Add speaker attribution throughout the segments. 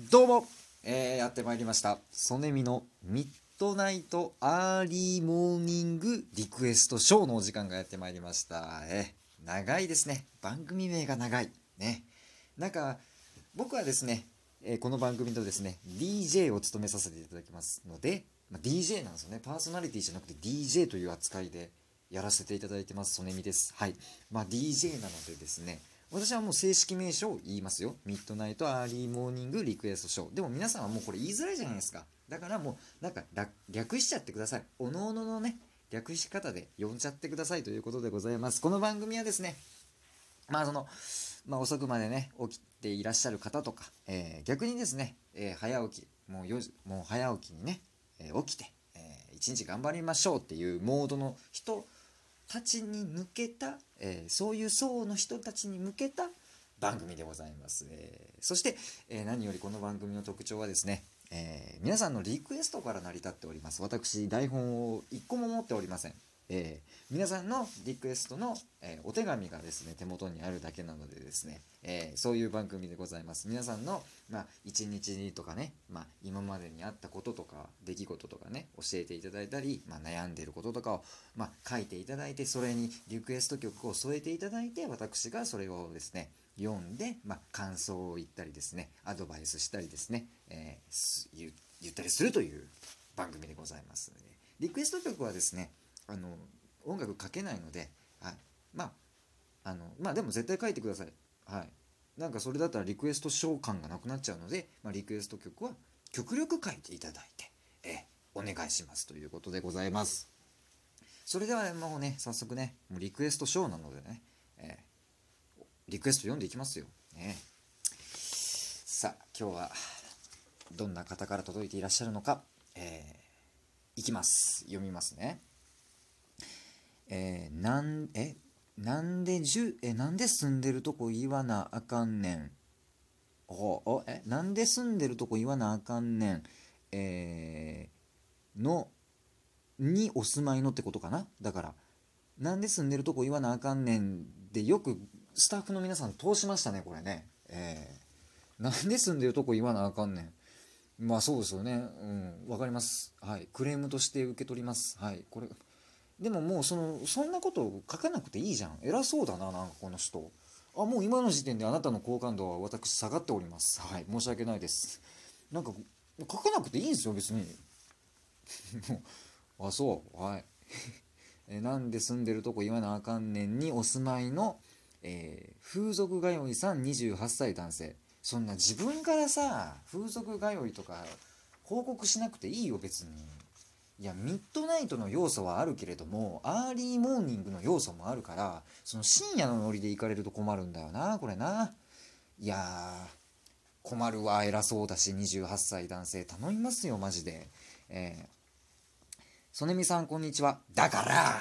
Speaker 1: どうも、えー、やってまいりました。ソネミの Midnight Early Morning Request Show のお時間がやってまいりました。えー、長いですね。番組名が長い。ね。なんか、僕はですね、えーこの番組とですね、DJ を務めさせていただきますので、まあ、DJ なんですよね。パーソナリティじゃなくて DJ という扱いでやらせていただいてます、ソネミです。はい。まあ、DJ なのでですね、私はもう正式名称を言いますよ。 Midnight Early Morning Request Show。でも皆さんはもうこれ言いづらいじゃないですか。だからもう、なんか略しちゃってください。おのおののね、略し方で呼んじゃってくださいということでございます。この番組はですね、まあその、まあ遅くまでね、起きていらっしゃる方とか、えー逆にですね、えー早起き、もう4時、もう早起きにね、えー起きて、えー一日頑張りましょうっていうモードの人たちに向けた、えーそういう層の人たちに向けた番組でございます。えーそして、えー何よりこの番組の特徴はですね、えー皆さんのリクエストから成り立っております。私、台本を一個も持っておりません。えー皆さんのリクエストの、えーお手紙がですね手元にあるだけなのでですね、えーそういう番組でございます。皆さんの、まあ、一日にとかね、まあ、今までにあったこととか出来事とかね教えていただいたり、まあ、悩んでいることとかを、まあ、書いていただいてそれにリクエスト曲を添えていただいて私がそれをですね読んで、まあ、感想を言ったりですねアドバイスしたりですね、えーす言ったりするという番組でございますのでリクエスト曲はですねあの音楽かけないので、はい、まああのまあでも絶対書いてください。はい。なんかそれだったらリクエスト召喚がなくなっちゃうので、まあ、リクエスト曲は極力書いていただいて、えお願いしますということでございます。それではもうね早速ねもうリクエストショーなのでね、えリクエスト読んでいきますよ、ね、さあ今日はどんな方から届いていらっしゃるのか、えーいきます。読みますね。えーなんえなんでじゅえなんで住んでるとこ言わなあかんねん。おおえなんで住んでるとこ言わなあかんねん。えーのにお住まいのってことかな？だからなんで住んでるとこ言わなあかんねんでよくスタッフの皆さん通しましたねこれね。えーなんで住んでるとこ言わなあかんねん。まあそうですよね。うんわかります。はい。クレームとして受け取ります。はい。これでももうそのそんなことを書かなくていいじゃん。偉そうだななんかこの人。あもう今の時点であなたの好感度は私下がっております。はい申し訳ないです。なんか書かなくていいんですよ別に。あそう。はい。えなんで住んでるとこ言わなあかんねんにお住まいの、えー風俗通いさん28歳男性。そんな自分からさ風俗通いとか報告しなくていいよ別に。いや midnight の要素はあるけれども early morning の要素もあるからその深夜のノリで行かれると困るんだよなこれな。いや困るわ偉そうだし28歳男性。頼みますよマジで。えー、ソネミさんこんにちは。だから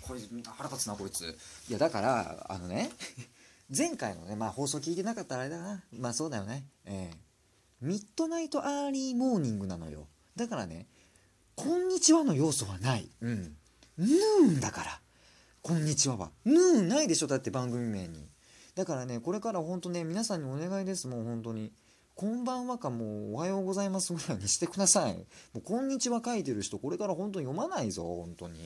Speaker 1: これ腹立つなこいつ。いやだからあのね 前回のねまあ放送聞いてなかったらあれだな。まあそうだよね。えー、 midnight early morning なのよ。だからねこんにちはの要素はない。うん。 noon だから。こんにちはは。ヌーンないでしょだって番組名に。だからね、これから本当ね、皆さんにお願いです。もう本当に。こんばんはかもうおはようございますぐらいにしてください。もうこんにちは書いてる人、これから本当に読まないぞ、本当に。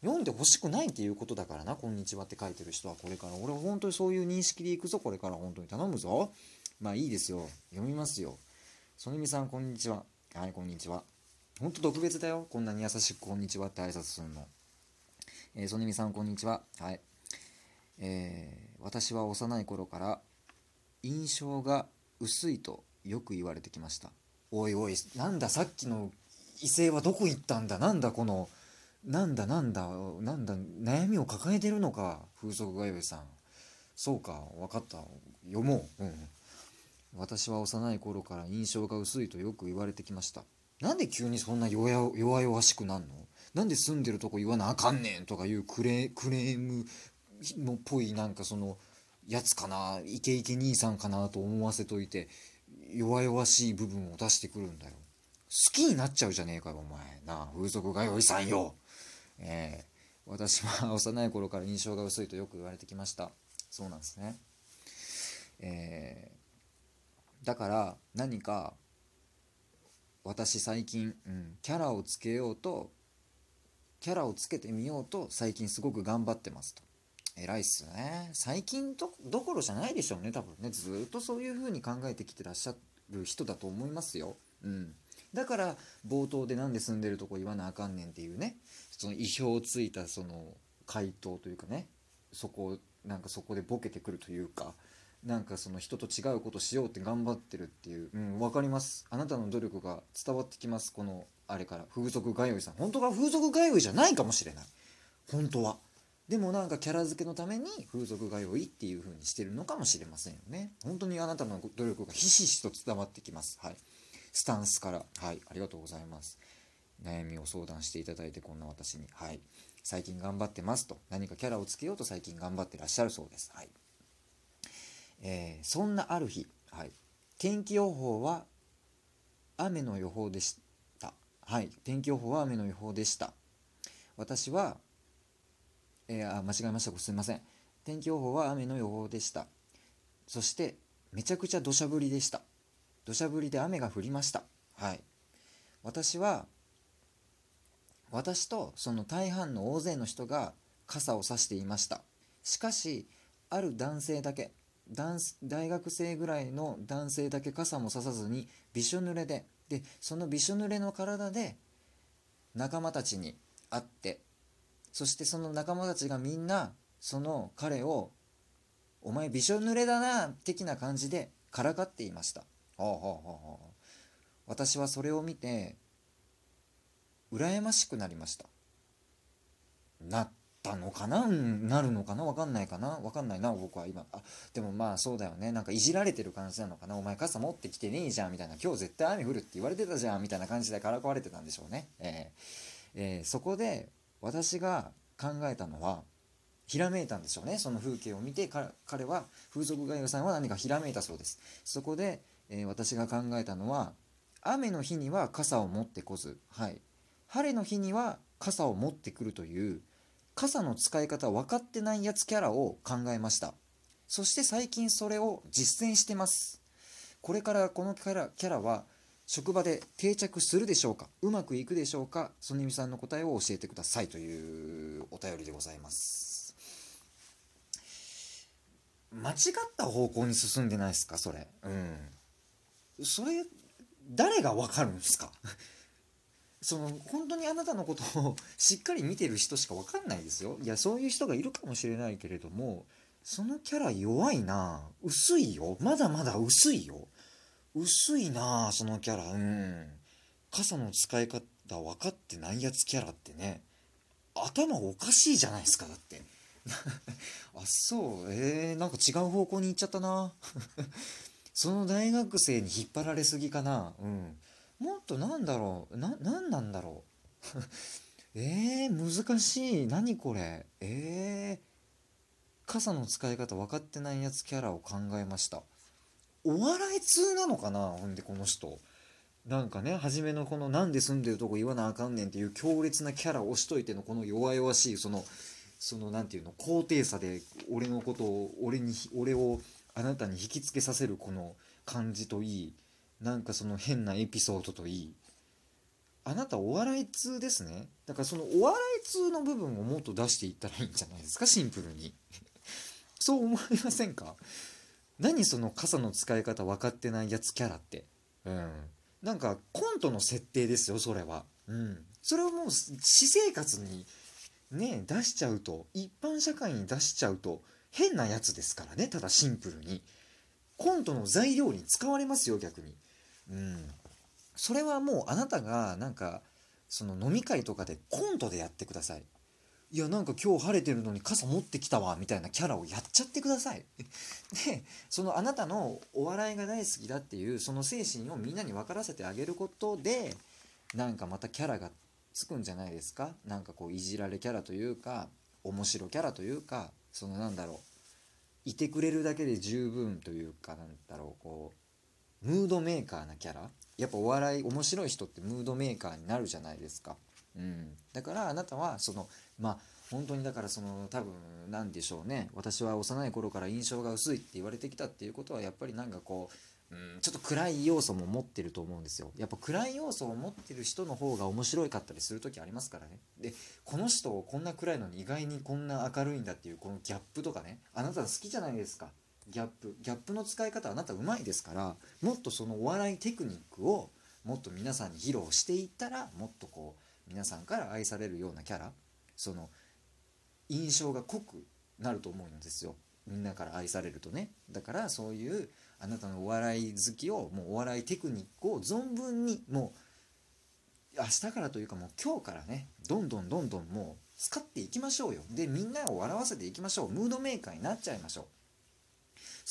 Speaker 1: 読んでほしくないっていうことだからな、こんにちはって書いてる人はこれから。俺は本当にそういう認識でいくぞ、これから本当に頼むぞ。まあいいですよ。読みますよ。そねみさん、こんにちは。はい、こんにちは。ほんと特別だよ。こんなに優しくこんにちはって挨拶するの。えー、ソネミさんこんにちは。はい。えー私は幼い頃から印象が薄いとよく言われてきました。おいおい、なんださっきの異性はどこ行ったんだ？なんだこの、なんだなんだ、なんだ、悩みを抱えてるのか、風俗がよいさん。そうか、わかった。読もう。うん。私は幼い頃から印象が薄いとよく言われてきました。なんで急にそんな弱々しくなんの？なんで住んでるとこ言わなあかんねんとかいうクレクレームのっぽいなんかそのやつかな？イケイケ兄さんかなと思わせといて弱々しい部分を出してくるんだよ。好きになっちゃうじゃねえかよお前。なあ風俗がよいさんよ。えー私は幼い頃から印象が薄いとよく言われてきました。そうなんですね。えーだから何か私最近、うん、キャラをつけようとキャラをつけてみようと最近すごく頑張ってますと。偉いっすよね。最近どころじゃないでしょうね多分ね。ずっとそういう風に考えてきてらっしゃる人だと思いますよ。うん。だから冒頭で何で住んでるとこ言わなあかんねんっていうね。その意表をついたその回答というかね。そこなんかそこでボケてくるというか。なんかその人と違うことしようって頑張ってるっていう、うん、分かります。あなたの努力が伝わってきますこのあれから。風俗通いさん。本当は風俗通いじゃないかもしれない。本当は。でもなんかキャラ付けのために風俗通いっていう風にしてるのかもしれませんよね。本当にあなたの努力がひしひしと伝わってきます。はい。スタンスから。はい。ありがとうございます。悩みを相談していただいてこんな私に。はい。最近頑張ってますと。何かキャラをつけようと最近頑張ってらっしゃるそうです。はい。えー、そんなある日、はい、天気予報は雨の予報でした。はい、天気予報は雨の予報でした。私は、えー、あ間違えました。すみません。天気予報は雨の予報でした。そして、めちゃくちゃ土砂降りでした。土砂降りで雨が降りました。はい。私は、私とその大半の大勢の人が傘を差していました。しかし、ある男性だけ、大学生ぐらいの男性だけ傘もささずにびしょ濡れででそのびしょ濡れの体で仲間たちに会ってそしてその仲間たちがみんなその彼を「お前びしょ濡れだな」的な感じでからかっていました。ほうほうほうほう私はそれを見て羨ましくなりました。たのかな、なるのかな？わかんないかな？わかんないな、僕は今。あ、でもまあそうだよね。なんかいじられてる感じなのかな？お前傘持ってきてねえじゃんみたいな。今日絶対雨降るって言われてたじゃんみたいな感じでからかわれてたんでしょうね。えーえー、そこで私が考えたのは、ひらめいたんでしょうね。その風景を見て、彼は、風俗ガイドさんは何かひらめいたそうです。そこで、えー、私が考えたのは、雨の日には傘を持ってこず、はい。晴れの日には傘を持ってくるという傘の使い方分かってないやつキャラを考えました。そして最近それを実践してます。これからこのキャラキャラは職場で定着するでしょうか？うまくいくでしょうか？ソニミさんの答えを教えてくださいというお便りでございます。間違った方向に進んでないですか？それ。うん。それ誰がわかるんですか？その本当にあなたのことを しっかり見てる人しか分かんないですよ。いやそういう人がいるかもしれないけれどもそのキャラ弱いな薄いよ。まだまだ薄いよ。薄いなそのキャラ。うん。傘の使い方分かってないやつキャラってね。頭おかしいじゃないですかだって。あそう。えー、なんか違う方向に行っちゃったな。その大学生に引っ張られすぎかな。うん。もっとなんだろうな何なんだろう。えー、難しい。何これ。えー、傘の使い方分かってないやつキャラを考えました。お笑い通なのかなほんでこの人。なんかね初めのこの「なんで住んでるとこ言わなあかんねん」っていう強烈なキャラを押しといてのこの弱々しいそのその何て言うの高低差で俺のことを俺に俺をあなたに引きつけさせるこの感じといい。なんかその変なエピソードといいあなたお笑い通ですね。だからそのお笑い通の部分をもっと出していったらいいんじゃないですか？シンプルに。そう思いませんか？何その傘の使い方分かってないやつキャラって。うん。なんかコントの設定ですよそれは。うん。それをもう私生活にね出しちゃうと一般社会に出しちゃうと変なやつですからねただシンプルに。コントの材料に使われますよ逆に。うん、それはもうあなたがなんかその飲み会とかでコントでやってください。いやなんか今日晴れてるのに傘持ってきたわみたいなキャラをやっちゃってください。でそのあなたのお笑いが大好きだっていうその精神をみんなに分からせてあげることでなんかまたキャラがつくんじゃないですか？なんかこういじられキャラというか面白キャラというかそのなんだろういてくれるだけで十分というかなんだろうこうムードメーカーなキャラ？やっぱお笑い面白い人ってムードメーカーになるじゃないですか。うん、だからあなたはそのまあ本当にだからその多分なんでしょうね。私は幼い頃から印象が薄いって言われてきたっていうことはやっぱりなんかこうんちょっと暗い要素も持ってると思うんですよ。やっぱ暗い要素を持ってる人の方が面白かったりする時ありますからね。でこの人こんな暗いのに意外にこんな明るいんだっていうこのギャップとかね。あなた好きじゃないですか。ギャップギャップの使い方あなたうまいですからもっとそのお笑いテクニックをもっと皆さんに披露していったらもっとこう皆さんから愛されるようなキャラその印象が濃くなると思うんですよ。みんなから愛されるとね。だからそういうあなたのお笑い好きをもうお笑いテクニックを存分にもう明日からというかもう今日からねどんどんどんどんもう使っていきましょうよ。でみんなを笑わせていきましょう。ムードメーカーになっちゃいましょう。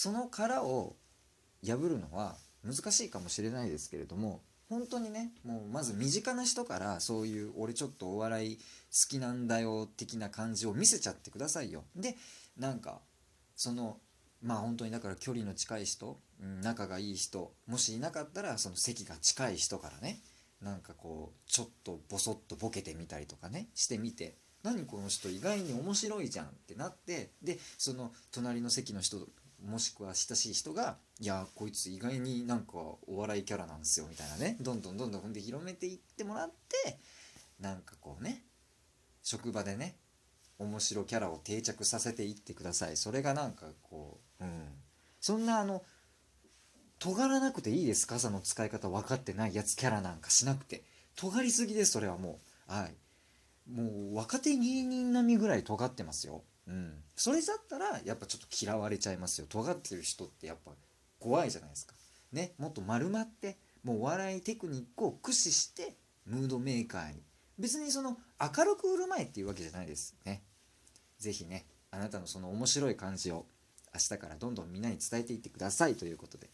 Speaker 1: その殻を破るのは難しいかもしれないですけれども本当にねもうまず身近な人からそういう俺ちょっとお笑い好きなんだよ的な感じを見せちゃってくださいよ。でなんかそのまあ本当にだから距離の近い人、仲がいい人もしいなかったらその席が近い人からねなんかこうちょっとボソッとボケてみたりとかねしてみて何この人意外に面白いじゃんってなってでその隣の席の人もしくは親しい人が「いやこいつ意外になんかお笑いキャラなんですよ」みたいなね。どんどんどんどん踏んで広めていってもらってなんかこうね職場でね面白キャラを定着させていってください。それがなんかこううん。そんなあの尖らなくていいです傘の使い方分かってないやつキャラなんかしなくて。尖りすぎですそれはもう。はい。もう若手芸人並みぐらい尖ってますよ。うん。それだったらやっぱちょっと嫌われちゃいますよ。尖ってる人ってやっぱ怖いじゃないですか。ね。もっと丸まってもうお笑いテクニックを駆使してムードメーカーに。別にその明るく売る前っていうわけじゃないです。ね。是非ねあなたのその面白い感じを明日からどんどんみんなに伝えていってくださいということで。